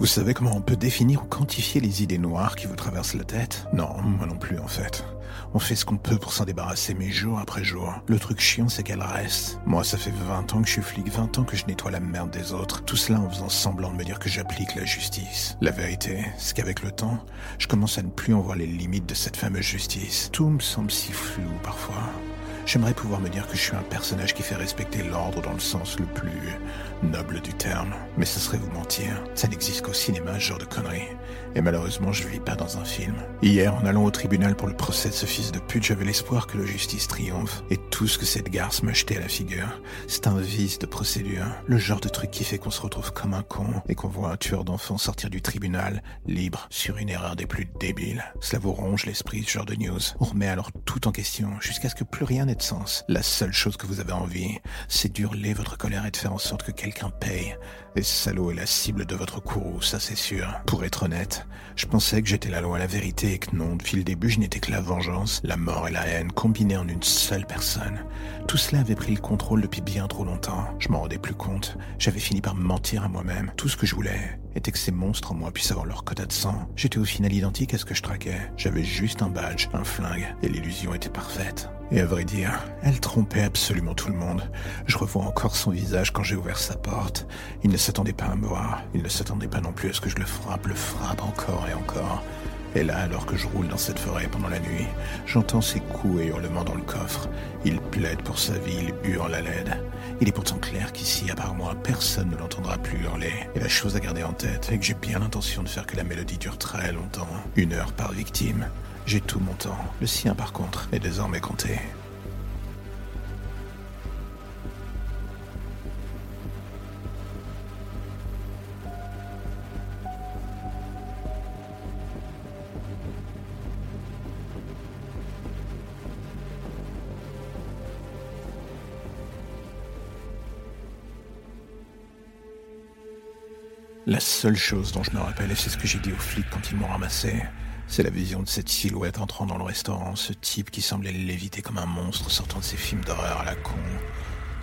Vous savez comment on peut définir ou quantifier les idées noires qui vous traversent la tête? Non, moi non plus en fait. On fait ce qu'on peut pour s'en débarrasser, mais jour après jour. Le truc chiant, c'est qu'elle reste. Moi, ça fait 20 ans que je suis flic, 20 ans que je nettoie la merde des autres. Tout cela en faisant semblant de me dire que j'applique la justice. La vérité, c'est qu'avec le temps, je commence à ne plus en voir les limites de cette fameuse justice. Tout me semble si flou parfois. J'aimerais pouvoir me dire que je suis un personnage qui fait respecter l'ordre dans le sens le plus noble du terme. Mais ce serait vous mentir. Ça n'existe qu'au cinéma, ce genre de conneries. Et malheureusement, je vis pas dans un film. Hier, en allant au tribunal pour le procès de ce fils de pute, j'avais l'espoir que la justice triomphe. Et tout ce que cette garce m'a jeté à la figure, c'est un vice de procédure. Le genre de truc qui fait qu'on se retrouve comme un con et qu'on voit un tueur d'enfants sortir du tribunal, libre, sur une erreur des plus débiles. Cela vous ronge l'esprit, ce genre de news. On remet alors tout en question, jusqu'à ce que plus rien n'ait sens. La seule chose que vous avez envie, c'est d'hurler votre colère et de faire en sorte que quelqu'un paye. Et ce salaud est la cible de votre courroux, ça c'est sûr. Pour être honnête, je pensais que j'étais la loi, la vérité et que non, depuis le début, je n'étais que la vengeance, la mort et la haine combinées en une seule personne. Tout cela avait pris le contrôle depuis bien trop longtemps. Je m'en rendais plus compte. J'avais fini par me mentir à moi-même. Tout ce que je voulais était que ces monstres en moi puissent avoir leur quota de sang. J'étais au final identique à ce que je traquais. J'avais juste un badge, un flingue, et l'illusion était parfaite. Et à vrai dire, elle trompait absolument tout le monde. Je revois encore son visage quand j'ai ouvert sa porte. Il ne s'attendait pas à me voir. Il ne s'attendait pas non plus à ce que je le frappe, le frappe encore et encore. Et là, alors que je roule dans cette forêt pendant la nuit, j'entends ses coups et hurlements dans le coffre. Il plaide pour sa vie, il hurle à l'aide. Il est pourtant clair qu'ici, à part moi, personne ne l'entendra plus hurler. Et la chose à garder en tête est que j'ai bien l'intention de faire que la mélodie dure très longtemps. Une heure par victime. J'ai tout mon temps. Le sien, par contre, est désormais compté. La seule chose dont je me rappelle, c'est ce que j'ai dit aux flics quand ils m'ont ramassé, c'est la vision de cette silhouette entrant dans le restaurant, ce type qui semblait léviter comme un monstre sortant de ses films d'horreur à la con.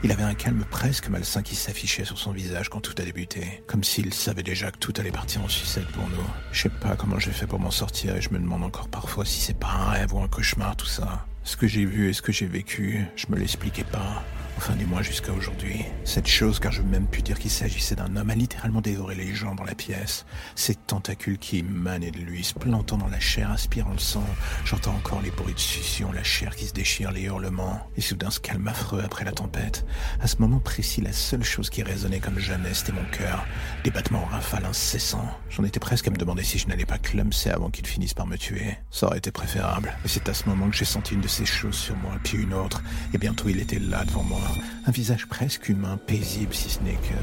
Il avait un calme presque malsain qui s'affichait sur son visage quand tout a débuté, comme s'il savait déjà que tout allait partir en sucette pour nous. Je sais pas comment j'ai fait pour m'en sortir et je me demande encore parfois si c'est pas un rêve ou un cauchemar tout ça. Ce que j'ai vu et ce que j'ai vécu, je me l'expliquais pas. Enfin, du moins jusqu'à aujourd'hui. Cette chose, car je veux même pu dire qu'il s'agissait d'un homme, a littéralement dévoré les gens dans la pièce. Ces tentacules qui émanaient de lui, se plantant dans la chair, aspirant le sang. J'entends encore les bruits de succion, la chair qui se déchire, les hurlements. Et soudain, ce calme affreux après la tempête. À ce moment précis, la seule chose qui résonnait comme jamais, c'était mon cœur. Des battements en rafale incessants. J'en étais presque à me demander si je n'allais pas clumser avant qu'il finisse par me tuer. Ça aurait été préférable. Et c'est à ce moment que j'ai senti une de ces choses sur moi, puis une autre. Et bientôt, il était là devant moi un visage presque humain, paisible si ce n'est que...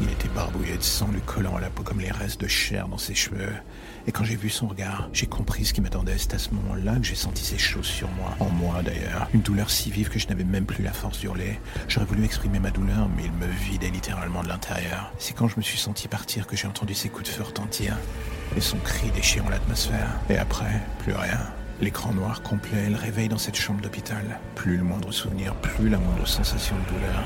Il était barbouillé de sang lui collant à la peau comme les restes de chair dans ses cheveux. Et quand j'ai vu son regard, j'ai compris ce qui m'attendait. C'est à ce moment-là que j'ai senti ces choses sur moi. En moi d'ailleurs. Une douleur si vive que je n'avais même plus la force d'hurler. J'aurais voulu exprimer ma douleur, mais il me vidait littéralement de l'intérieur. C'est quand je me suis senti partir que j'ai entendu ses coups de feu retentir. Et son cri déchirant l'atmosphère. Et après, plus rien. L'écran noir complet, le réveil dans cette chambre d'hôpital. Plus le moindre souvenir, plus la moindre sensation de douleur.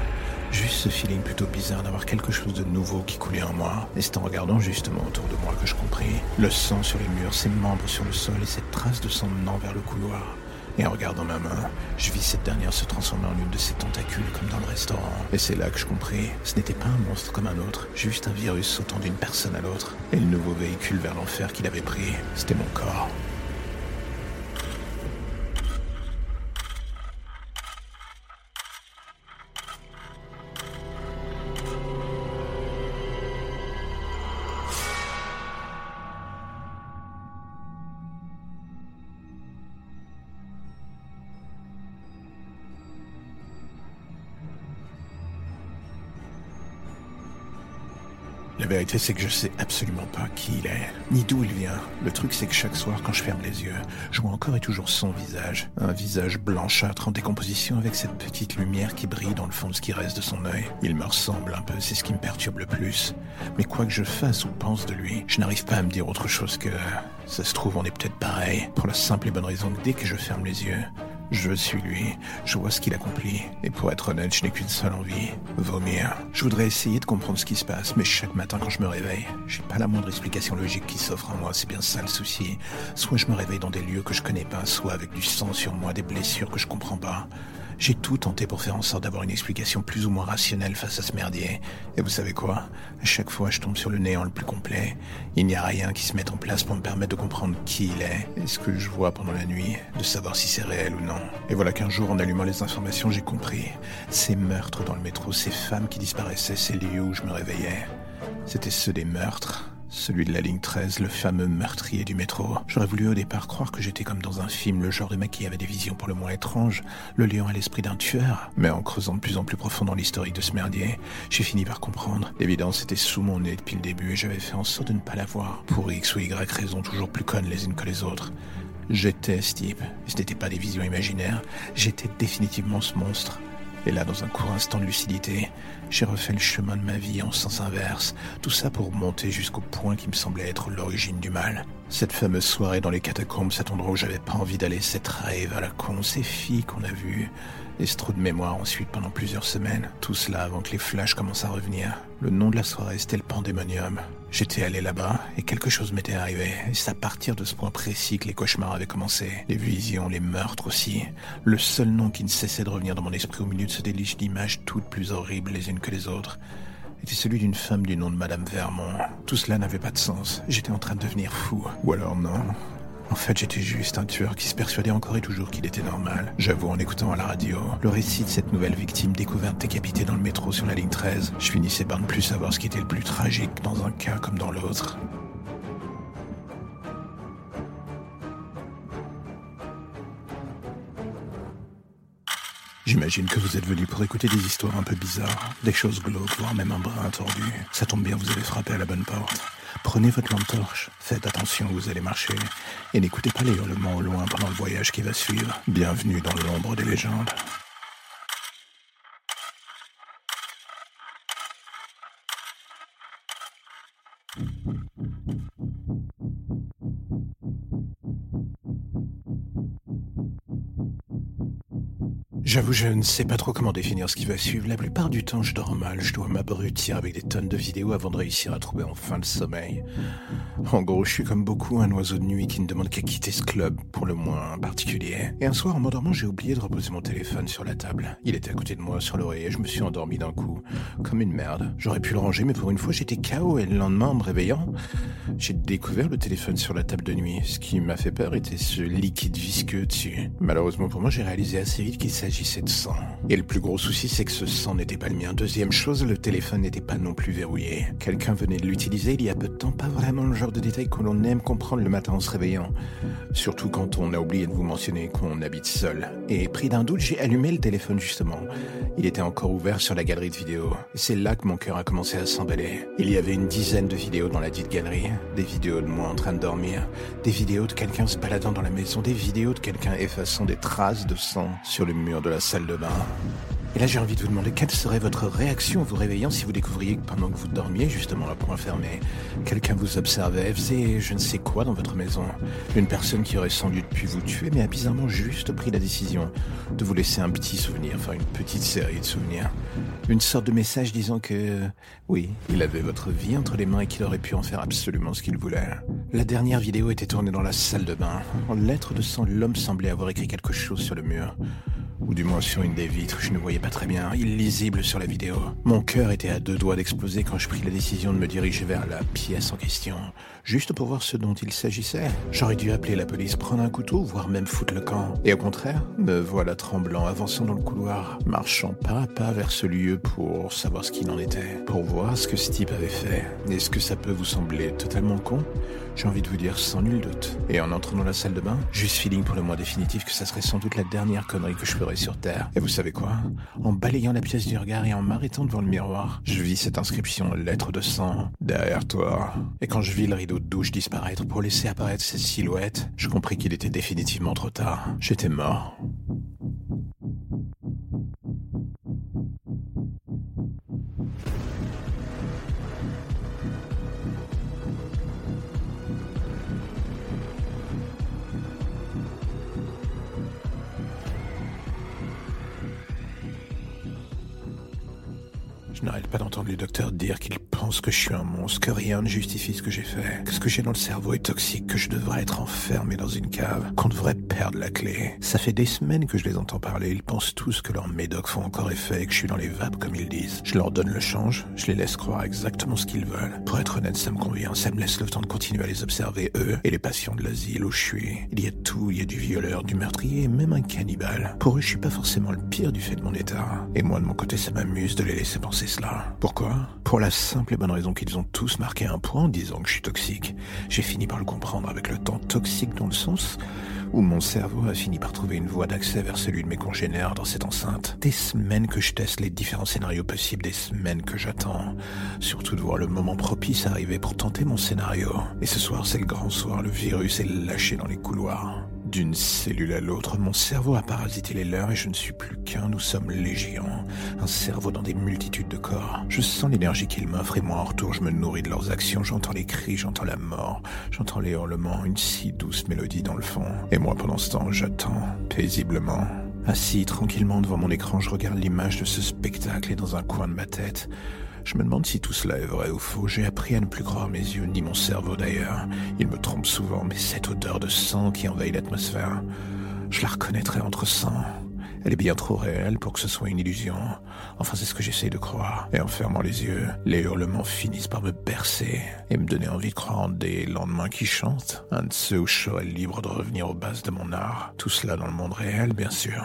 Juste ce feeling plutôt bizarre d'avoir quelque chose de nouveau qui coulait en moi. Et c'est en regardant justement autour de moi que je compris. Le sang sur les murs, ses membres sur le sol et cette trace de sang menant vers le couloir. Et en regardant ma main, je vis cette dernière se transformer en une de ces tentacules comme dans le restaurant. Et c'est là que je compris, ce n'était pas un monstre comme un autre, juste un virus sautant d'une personne à l'autre. Et le nouveau véhicule vers l'enfer qu'il avait pris, c'était mon corps. La vérité, c'est que je sais absolument pas qui il est, ni d'où il vient. Le truc, c'est que chaque soir, quand je ferme les yeux, je vois encore et toujours son visage. Un visage blanchâtre en décomposition avec cette petite lumière qui brille dans le fond de ce qui reste de son œil. Il me ressemble un peu, c'est ce qui me perturbe le plus. Mais quoi que je fasse ou pense de lui, je n'arrive pas à me dire autre chose que... Ça se trouve, on est peut-être pareil, pour la simple et bonne raison que dès que je ferme les yeux, je suis lui, je vois ce qu'il accomplit, et pour être honnête, je n'ai qu'une seule envie, vomir. Je voudrais essayer de comprendre ce qui se passe, mais chaque matin quand je me réveille, j'ai pas la moindre explication logique qui s'offre à moi, c'est bien ça le souci. Soit je me réveille dans des lieux que je connais pas, soit avec du sang sur moi, des blessures que je comprends pas. J'ai tout tenté pour faire en sorte d'avoir une explication plus ou moins rationnelle face à ce merdier. Et vous savez quoi? À chaque fois, je tombe sur le néant le plus complet. Il n'y a rien qui se mette en place pour me permettre de comprendre qui il est, et ce que je vois pendant la nuit, de savoir si c'est réel ou non. Et voilà qu'un jour, en allumant les informations, j'ai compris. Ces meurtres dans le métro, ces femmes qui disparaissaient, ces lieux où je me réveillais, c'était ceux des meurtres celui de la ligne 13, le fameux meurtrier du métro. J'aurais voulu au départ croire que j'étais comme dans un film, le genre de mec qui avait des visions pour le moins étranges, le lion à l'esprit d'un tueur. Mais en creusant de plus en plus profond dans l'historique de ce merdier, j'ai fini par comprendre. L'évidence était sous mon nez depuis le début et j'avais fait en sorte de ne pas la voir. Pour X ou Y raisons toujours plus connes les unes que les autres. J'étais ce type. Ce n'était pas des visions imaginaires. J'étais définitivement ce monstre. Et là, dans un court instant de lucidité, j'ai refait le chemin de ma vie en sens inverse, tout ça pour monter jusqu'au point qui me semblait être l'origine du mal. Cette fameuse soirée dans les catacombes, cet endroit où j'avais pas envie d'aller, cette rêve à la con, ces filles qu'on a vues, et ce trou de mémoire ensuite pendant plusieurs semaines. Tout cela avant que les flashs commencent à revenir. Le nom de la soirée, c'était le Pandémonium. J'étais allé là-bas et quelque chose m'était arrivé. Et c'est à partir de ce point précis que les cauchemars avaient commencé. Les visions, les meurtres aussi. Le seul nom qui ne cessait de revenir dans mon esprit au milieu de ce déluge d'images toutes plus horribles les unes que les autres était celui d'une femme du nom de Madame Vermont. Tout cela n'avait pas de sens. J'étais en train de devenir fou. Ou alors non. En fait, j'étais juste un tueur qui se persuadait encore et toujours qu'il était normal. J'avoue, en écoutant à la radio le récit de cette nouvelle victime découverte décapitée dans le métro sur la ligne 13, je finissais par ne plus savoir ce qui était le plus tragique dans un cas comme dans l'autre. J'imagine que vous êtes venu pour écouter des histoires un peu bizarres, des choses glauques, voire même un brin tordu. Ça tombe bien, vous avez frappé à la bonne porte. Prenez votre lampe torche, faites attention où vous allez marcher, et n'écoutez pas les hurlements au loin pendant le voyage qui va suivre. Bienvenue dans l'ombre des légendes. J'avoue, je ne sais pas trop comment définir ce qui va suivre. La plupart du temps, je dors mal. Je dois m'abrutir avec des tonnes de vidéos avant de réussir à trouver enfin le sommeil. En gros, je suis comme beaucoup un oiseau de nuit qui ne demande qu'à quitter ce club, pour le moins particulier. Et un soir, en m'endormant, j'ai oublié de reposer mon téléphone sur la table. Il était à côté de moi, sur l'oreiller, et je me suis endormi d'un coup. Comme une merde. J'aurais pu le ranger, mais pour une fois, j'étais KO, et le lendemain, en me réveillant, j'ai découvert le téléphone sur la table de nuit. Ce qui m'a fait peur était ce liquide visqueux dessus. Malheureusement pour moi, j'ai réalisé assez vite qu'il s'agit Et le plus gros souci, c'est que ce sang n'était pas le mien. Deuxième chose, le téléphone n'était pas non plus verrouillé. Quelqu'un venait de l'utiliser il y a peu de temps, pas vraiment le genre de détail que l'on aime comprendre le matin en se réveillant. Surtout quand on a oublié de vous mentionner qu'on habite seul. Et pris d'un doute, j'ai allumé le téléphone justement. Il était encore ouvert sur la galerie de vidéos. C'est là que mon cœur a commencé à s'emballer. Il y avait une dizaine de vidéos dans la dite galerie. Des vidéos de moi en train de dormir. Des vidéos de quelqu'un se baladant dans la maison. Des vidéos de quelqu'un effaçant des traces de sang sur le mur de la salle de bain. Et là, j'ai envie de vous demander quelle serait votre réaction en vous réveillant si vous découvriez que pendant que vous dormiez, justement à point fermé, quelqu'un vous observait, faisait je ne sais quoi dans votre maison? Une personne qui aurait sans doute pu vous tuer, mais a bizarrement juste pris la décision de vous laisser un petit souvenir, enfin une petite série de souvenirs. Une sorte de message disant que, oui, il avait votre vie entre les mains et qu'il aurait pu en faire absolument ce qu'il voulait. La dernière vidéo était tournée dans la salle de bain. En lettres de sang, l'homme semblait avoir écrit quelque chose sur le mur ou du moins sur une des vitres, je ne voyais pas très bien, illisible sur la vidéo. Mon cœur était à deux doigts d'exploser quand je pris la décision de me diriger vers la pièce en question, juste pour voir ce dont il s'agissait. J'aurais dû appeler la police, prendre un couteau, voire même foutre le camp. Et au contraire, me voilà tremblant, avançant dans le couloir, marchant pas à pas vers ce lieu pour savoir ce qu'il en était, pour voir ce que ce type avait fait. Est-ce que ça peut vous sembler totalement con? J'ai envie de vous dire sans nul doute. Et en entrant dans la salle de bain, juste feeling pour le moins définitif que ça serait sans doute la dernière connerie que je ferais sur Terre. Et vous savez quoi? En balayant la pièce du regard et en m'arrêtant devant le miroir, je vis cette inscription lettre de sang derrière toi. Et quand je vis le rideau de douche disparaître pour laisser apparaître cette silhouette, je compris qu'il était définitivement trop tard. J'étais mort. Je n'arrête pas d'entendre le docteur dire qu'il pense que je suis un monstre, que rien ne justifie ce que j'ai fait, que ce que j'ai dans le cerveau est toxique, que je devrais être enfermé dans une cave, qu'on devrait perdre la clé. Ça fait des semaines que je les entends parler, ils pensent tous que leurs médocs font encore effet et que je suis dans les vapes comme ils disent. Je leur donne le change, je les laisse croire exactement ce qu'ils veulent. Pour être honnête, ça me convient, ça me laisse le temps de continuer à les observer, eux, et les patients de l'asile où je suis. Il y a tout, il y a du violeur, du meurtrier même un cannibale. Pour eux, je suis pas forcément le pire du fait de mon état. Et moi, de mon côté, ça m'amuse de les laisser penser Pourquoi? Pour la simple et bonne raison qu'ils ont tous marqué un point en disant que je suis toxique. J'ai fini par le comprendre avec le temps toxique dans le sens où mon cerveau a fini par trouver une voie d'accès vers celui de mes congénères dans cette enceinte. Des semaines que je teste les différents scénarios possibles, des semaines que j'attends. Surtout de voir le moment propice arriver pour tenter mon scénario. Et ce soir, c'est le grand soir, le virus est lâché dans les couloirs. D'une cellule à l'autre, mon cerveau a parasité les leurs et je ne suis plus qu'un, nous sommes légions. Un cerveau dans des multitudes de corps. Je sens l'énergie qu'ils m'offrent et moi en retour je me nourris de leurs actions, j'entends les cris, j'entends la mort, j'entends les hurlements, une si douce mélodie dans le fond. Et moi pendant ce temps, j'attends, paisiblement. Assis tranquillement devant mon écran, je regarde l'image de ce spectacle et dans un coin de ma tête, je me demande si tout cela est vrai ou faux. J'ai appris à ne plus croire mes yeux, ni mon cerveau d'ailleurs. Il me trompe souvent, mais cette odeur de sang qui envahit l'atmosphère, je la reconnaîtrais entre sang. Elle est bien trop réelle pour que ce soit une illusion. Enfin, c'est ce que j'essaye de croire. Et en fermant les yeux, les hurlements finissent par me bercer et me donner envie de croire en des lendemains qui chantent. Un de ceux où je serais libre de revenir aux bases de mon art. Tout cela dans le monde réel, bien sûr.